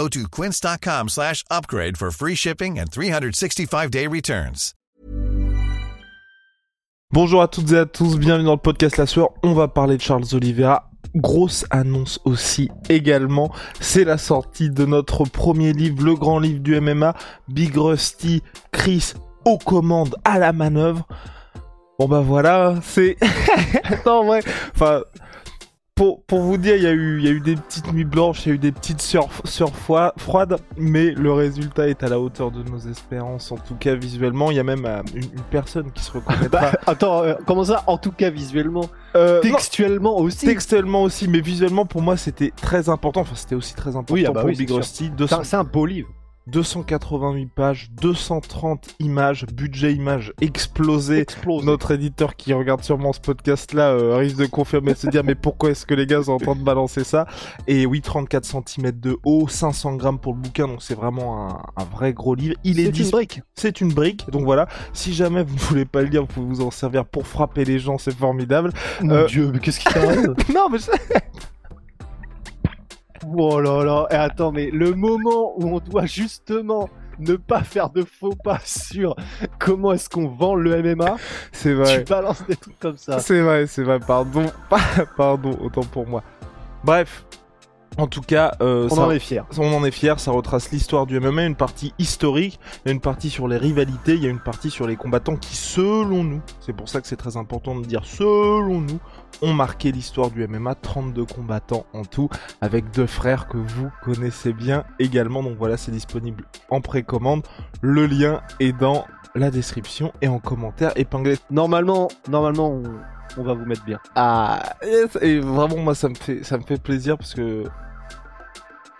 Go to quince.com slash upgrade for free shipping and 365-day returns. Bonjour à toutes et à tous, bienvenue dans le podcast La Sueur. On va parler de Charles Oliveira. Grosse annonce aussi également, c'est la sortie de notre premier livre, le grand livre du MMA, Big Rusty, Chris aux commandes, à la manœuvre. Bon bah voilà, c'est... non ouais, enfin... Pour, pour, vous dire, il y, a eu, il y a eu des petites nuits blanches, il y a eu des petites surf, froides, mais le résultat est à la hauteur de nos espérances, en tout cas visuellement. Il y a même euh, une, une, personne qui se reconnaîtra. Bah, attends, euh, comment ça, en tout cas visuellement? Euh, Textuellement non, aussi? Textuellement aussi, mais visuellement pour moi c'était très important, enfin c'était aussi très important oui, ah bah pour oui, Big Rusty. C'est un beau livre. 288 pages, 230 images, budget images explosé. explosé. Notre éditeur qui regarde sûrement ce podcast-là euh, risque de confirmer, de se dire mais pourquoi est-ce que les gars sont en train de balancer ça? Et oui, 34 cm de haut, 500 grammes pour le bouquin, donc c'est vraiment un, un, vrai gros livre. Il est, une brique. C'est une brique, donc voilà. Si jamais vous ne voulez pas le lire, vous pouvez vous en servir pour frapper les gens, c'est formidable. Mon euh... Dieu, mais qu'est-ce qui t'arrive? Non, mais Oh là là, et attends, mais le moment où on doit justement ne pas faire de faux pas sur comment est-ce qu'on vend le MMA, c'est vrai. Tu balances des trucs comme ça. C'est vrai, c'est vrai, pardon, pardon, autant pour moi. Bref, en tout cas, euh, on ça, en est fier. On en est fier. Ça retrace l'histoire du MMA, une partie historique, il y a une partie sur les rivalités, il y a une partie sur les combattants qui, selon nous, c'est pour ça que c'est très important de dire selon nous, ont marqué l'histoire du MMA. 32 combattants en tout, avec deux frères que vous connaissez bien également. Donc voilà, c'est disponible en précommande. Le lien est dans la description et en commentaire épinglé. Normalement, normalement, on on va vous mettre bien. Ah, et vraiment moi ça me fait ça me fait plaisir parce que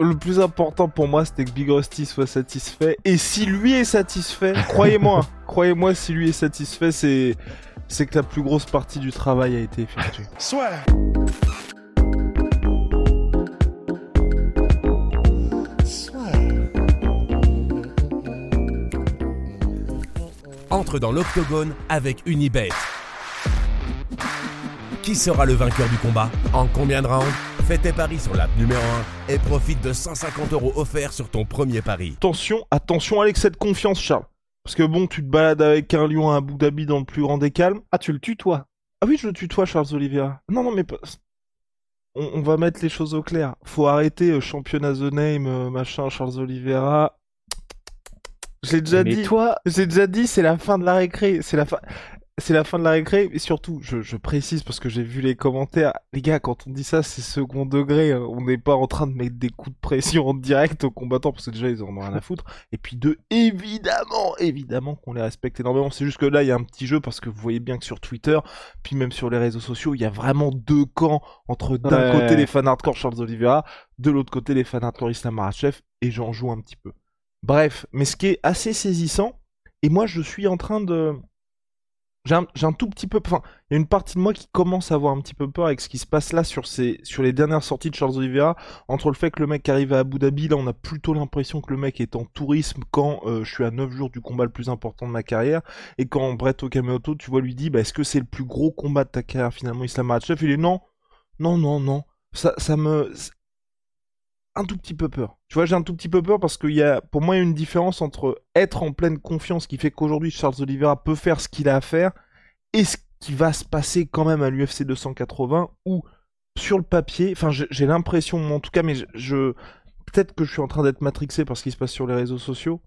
le plus important pour moi c'était que Big Rusty soit satisfait et si lui est satisfait, croyez-moi, croyez-moi si lui est satisfait, c'est c'est que la plus grosse partie du travail a été effectuée. Soit. Entre dans l'octogone avec Unibet. Qui sera le vainqueur du combat? En combien de rounds? Fais tes paris sur l'app numéro 1 et profite de 150 euros offerts sur ton premier pari. Attention, attention avec cette confiance, Charles. Parce que bon, tu te balades avec un lion à Abu Dhabi dans le plus grand des calmes. Ah, tu le tutoies Ah oui, je le tutoie, Charles Oliveira. Non, non, mais on, on, va mettre les choses au clair. Faut arrêter euh, championnat the name, euh, machin, Charles Oliveira. J'ai déjà mais dit. toi, j'ai déjà dit, c'est la fin de la récré. C'est la fin c'est la fin de la récré, et surtout, je, je précise parce que j'ai vu les commentaires, les gars, quand on dit ça, c'est second degré, hein. on n'est pas en train de mettre des coups de pression en direct aux combattants, parce que déjà, ils en ont rien à foutre, et puis deux, évidemment, évidemment qu'on les respecte énormément, c'est juste que là, il y a un petit jeu, parce que vous voyez bien que sur Twitter, puis même sur les réseaux sociaux, il y a vraiment deux camps, entre d'un Ouais. côté les fans hardcore Charles Oliveira, de l'autre côté les fans hardcore Islam Makhachev, et j'en joue un petit peu. Bref, mais ce qui est assez saisissant, et moi, je suis en train de j'ai un, tout petit peu, enfin, il y a une partie de moi qui commence à avoir un petit peu peur avec ce qui se passe là sur ces, sur les dernières sorties de Charles Oliveira, entre le fait que le mec arrive à Abu Dhabi, là on a plutôt l'impression que le mec est en tourisme quand euh, je suis à 9 jours du combat le plus important de ma carrière, et quand Brett Okamoto, tu vois, lui dit, bah, est-ce que c'est le plus gros combat de ta carrière finalement, Islam Makhachev, il est non, non, non, non, ça, ça me, un tout petit peu peur. Tu vois, j'ai un tout petit peu peur parce qu'il y a, pour moi, il y a une différence entre être en pleine confiance qui fait qu'aujourd'hui Charles Oliveira peut faire ce qu'il a à faire et ce qui va se passer quand même à l'UFC 280 où, sur le papier, enfin, j'ai l'impression, en tout cas, mais je, peut-être que je suis en train d'être matrixé par ce qui se passe sur les réseaux sociaux,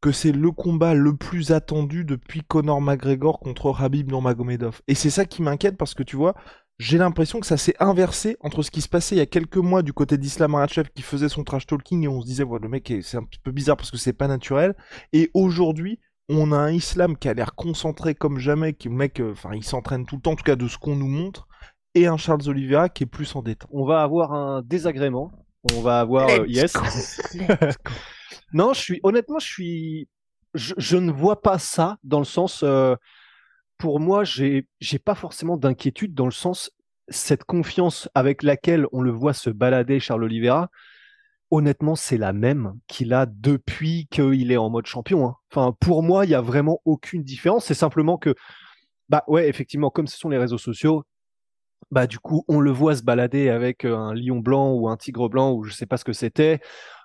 que c'est le combat le plus attendu depuis Conor McGregor contre Habib Nurmagomedov. Et c'est ça qui m'inquiète parce que tu vois, j'ai l'impression que ça s'est inversé entre ce qui se passait il y a quelques mois du côté d'Islam Makhachev qui faisait son trash talking et on se disait ouais, le mec c'est un petit peu bizarre parce que c'est pas naturel et aujourd'hui on a un Islam qui a l'air concentré comme jamais qui le mec enfin il s'entraîne tout le temps en tout cas de ce qu'on nous montre et un Charles Oliveira qui est plus en détente. On va avoir un désagrément. On va avoir euh, yes. non, je suis honnêtement je suis je, je ne vois pas ça dans le sens. euh, pour moi, j'ai pas forcément d'inquiétude dans le sens cette confiance avec laquelle on le voit se balader, Charles Oliveira. Honnêtement, c'est la même qu'il a depuis qu'il est en mode champion. hein. Pour moi, il y a vraiment aucune différence. C'est simplement que, bah ouais, effectivement, comme ce sont les réseaux sociaux, bah du coup, on le voit se balader avec euh, un lion blanc ou un tigre blanc ou je sais pas ce que c'était.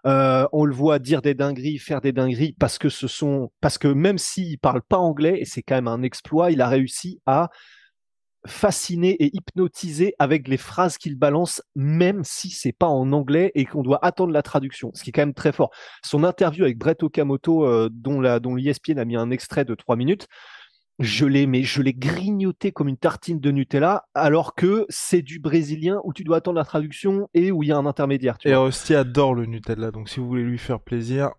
Euh, on le voit dire des dingueries, faire des dingueries parce que ce sont, parce que même s'il parle pas anglais et c'est quand même un exploit, il a réussi à fasciner et hypnotiser avec les phrases qu'il balance, même si c'est pas en anglais et qu'on doit attendre la traduction, ce qui est quand même très fort. Son interview avec Brett Okamoto, euh, dont la, dont l'ESPN a mis un extrait de trois minutes, je l'ai, mais je l'ai grignoté comme une tartine de Nutella, alors que c'est du brésilien où tu dois attendre la traduction et où il y a un intermédiaire. Tu Et vois. Rusty adore le Nutella, donc si vous voulez lui faire plaisir,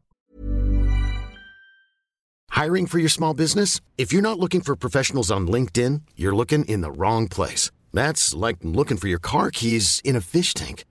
Hiring for your small business? If you're not looking for professionals on LinkedIn, you're looking in the wrong place. That's like looking for your car keys in a fish tank.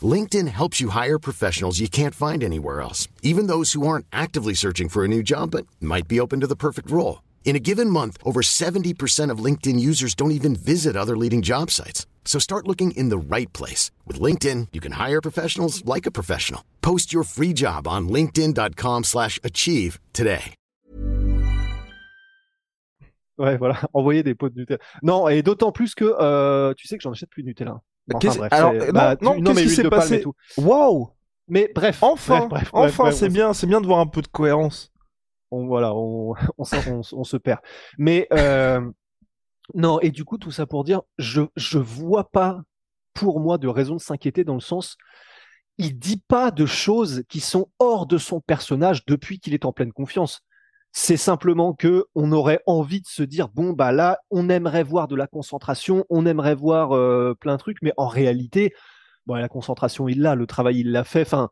LinkedIn helps you hire professionals you can't find anywhere else, even those who aren't actively searching for a new job but might be open to the perfect role. In a given month, over 70% of LinkedIn users don't even visit other leading job sites. So start looking in the right place. With LinkedIn, you can hire professionals like a professional. Post your free job on linkedin.com slash achieve today. Ouais, voilà, envoyer des pots de Nutella. Non, et d'autant plus que euh, tu sais que j'en achète plus de Nutella. Enfin, Qu'est-ce- bref, alors, c'est- non, bah, non, tu- qu'est-ce mais qui s'est passé et tout. waouh Mais bref, Enfin, bref, bref, bref, enfin, c'est bien, c'est bien de voir un peu de cohérence. On, voilà, on, se perd. Mais euh, non, et du coup, tout ça pour dire, je je vois pas pour moi de raison de s'inquiéter dans le sens, il dit pas de choses qui sont hors de son personnage depuis qu'il est en pleine confiance. C'est simplement que on aurait envie de se dire bon bah là, on aimerait voir de la concentration, on aimerait voir euh, plein de trucs, mais en réalité, bon la concentration il l'a, le travail il l'a fait. Enfin,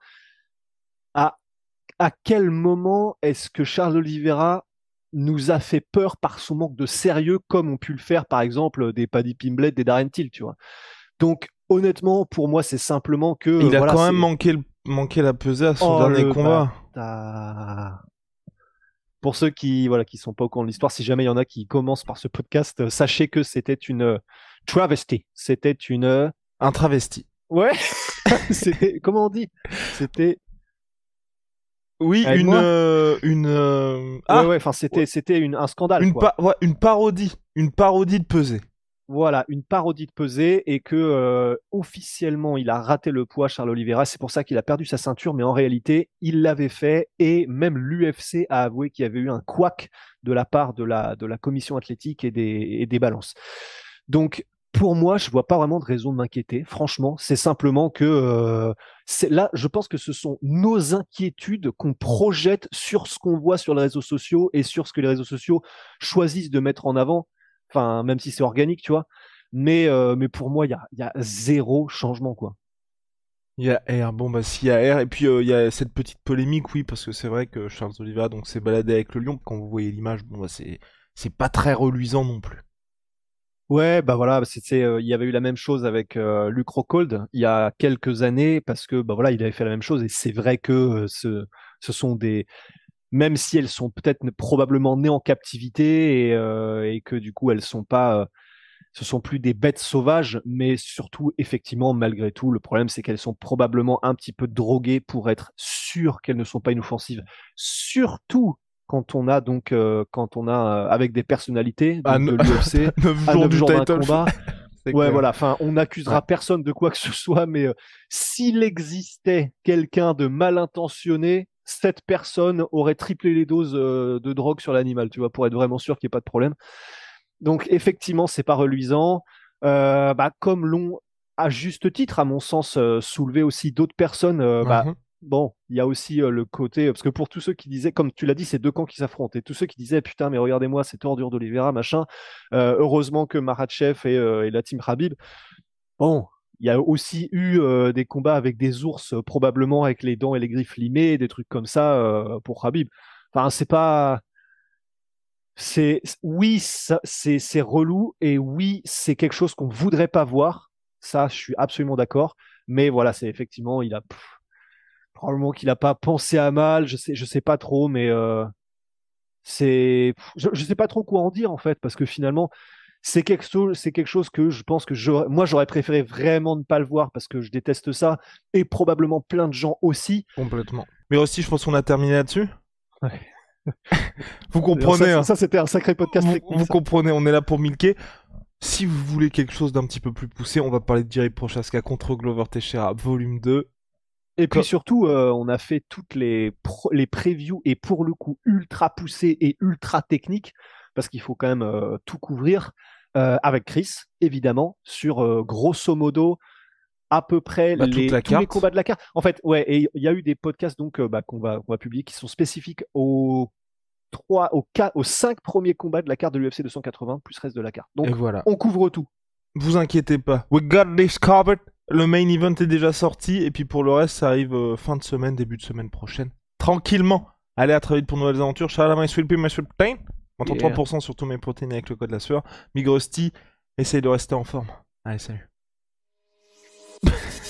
à à quel moment est-ce que Charles Oliveira nous a fait peur par son manque de sérieux, comme ont pu le faire par exemple des Paddy Pimblett, des Darren Till, tu vois? Donc honnêtement, pour moi, c'est simplement que il a quand même manqué, le- manqué la pesée à son Oh, dernier combat. Pour ceux qui voilà qui sont pas au courant de l'histoire, si jamais il y en a qui commencent par ce podcast, euh, sachez que c'était une euh, travesty. C'était une euh, Un travesti. ouais. c'était comment on dit? C'était Oui, une, euh, une, euh, ah, ouais. Enfin c'était c'était une un scandale. une, quoi. pa- ouais, une parodie, une parodie de pesée. Voilà, une parodie de pesée et que euh, officiellement il a raté le poids Charles Oliveira. C'est pour ça qu'il a perdu sa ceinture, mais en réalité il l'avait fait et même l'UFC a avoué qu'il y avait eu un couac de la part de la de la commission athlétique et des et des balances. Donc pour moi, je vois pas vraiment de raison de m'inquiéter. Franchement, c'est simplement que euh, là, je pense que ce sont nos inquiétudes qu'on projette sur ce qu'on voit sur les réseaux sociaux et sur ce que les réseaux sociaux choisissent de mettre en avant. Enfin, même si c'est organique, tu vois. Mais, euh, pour moi, il y a, zéro changement, quoi. Il y a R, bon bah s'il y a R, et puis euh, il y a cette petite polémique, oui, parce que c'est vrai que Charles Oliveira donc s'est baladé avec le lion, quand vous voyez l'image, bon bah c'est pas très reluisant non plus. Ouais, bah voilà, c'est, euh, il y avait eu la même chose avec euh, Rockhold il y a quelques années parce que bah voilà, il avait fait la même chose et c'est vrai que euh, ce, ce sont des, même si elles sont peut-être probablement nées en captivité et, euh, et que du coup elles sont pas, euh, ce sont plus des bêtes sauvages, mais surtout effectivement malgré tout, le problème c'est qu'elles sont probablement un petit peu droguées pour être sûres qu'elles ne sont pas inoffensives, surtout quand on a donc euh, quand on a euh, avec des personnalités Ah, de l'UFC 9 à jours d'un combat. Ouais, clair. voilà. Enfin, on n'accusera Ouais. personne de quoi que ce soit, mais euh, s'il existait quelqu'un de mal intentionné, cette personne aurait triplé les doses euh, de drogue sur l'animal, tu vois, pour être vraiment sûr qu'il n'y ait pas de problème. Donc, effectivement, c'est pas reluisant. Bah, comme l'ont à juste titre, à mon sens, soulevé aussi d'autres personnes. bah, Mhm. Bon, il y a aussi euh, le côté, parce que pour tous ceux qui disaient, comme tu l'as dit, c'est deux camps qui s'affrontent, et tous ceux qui disaient, putain, mais regardez-moi, cette ordure d'Olivera, machin, euh, heureusement que Maratchev et, euh, et la team Habib, bon, il y a aussi eu des combats avec des ours, probablement avec les dents et les griffes limées, des trucs comme ça pour Habib. Enfin, c'est pas. C'est oui, c'est relou et oui, c'est quelque chose qu'on voudrait pas voir. Ça, je suis absolument d'accord. Mais voilà, c'est effectivement, il a probablement qu'il a pas pensé à mal. Je sais, je sais pas trop, mais euh, C'est, je, je sais pas trop quoi en dire en fait, parce que finalement, c'est quelque chose, c'est quelque chose que je pense que j'aurais- moi j'aurais préféré vraiment ne pas le voir parce que je déteste ça et probablement plein de gens aussi. Complètement. Mais aussi, je pense qu'on a terminé là-dessus. Ouais. vous Alors, comprenez, ça, hein. ça, c'était un sacré podcast vous, technique. vous comprenez, on est là pour milquer. Si vous voulez quelque chose d'un petit peu plus poussé, on va parler de Jerry Prochaska contre Glover Teixeira, volume 2. Et puis surtout, euh, on a fait toutes les, les previews et pour le coup ultra poussées et ultra techniques parce qu'il faut quand même euh, tout couvrir euh, avec Chris, évidemment, sur grosso modo à peu près Bah, les, tous les combats de la carte. En fait, ouais, et il y a eu des podcasts donc bah, qu'on va, qu'on va publier qui sont spécifiques aux trois, aux, quatre, aux cinq premiers combats de la carte de l'UFC 280 plus reste de la carte. Donc Et voilà. on couvre tout. Vous inquiétez pas. We got this covered. Le main event est déjà sorti. Et puis pour le reste, ça arrive euh, fin de semaine, début de semaine prochaine. Tranquillement. Allez, à très vite pour de nouvelles aventures. À my sweet pea, my sweet. Montant Yeah. 3% sur tous mes protéines avec le code de la sueur. Migrosty, essaye de rester en forme. Allez, salut.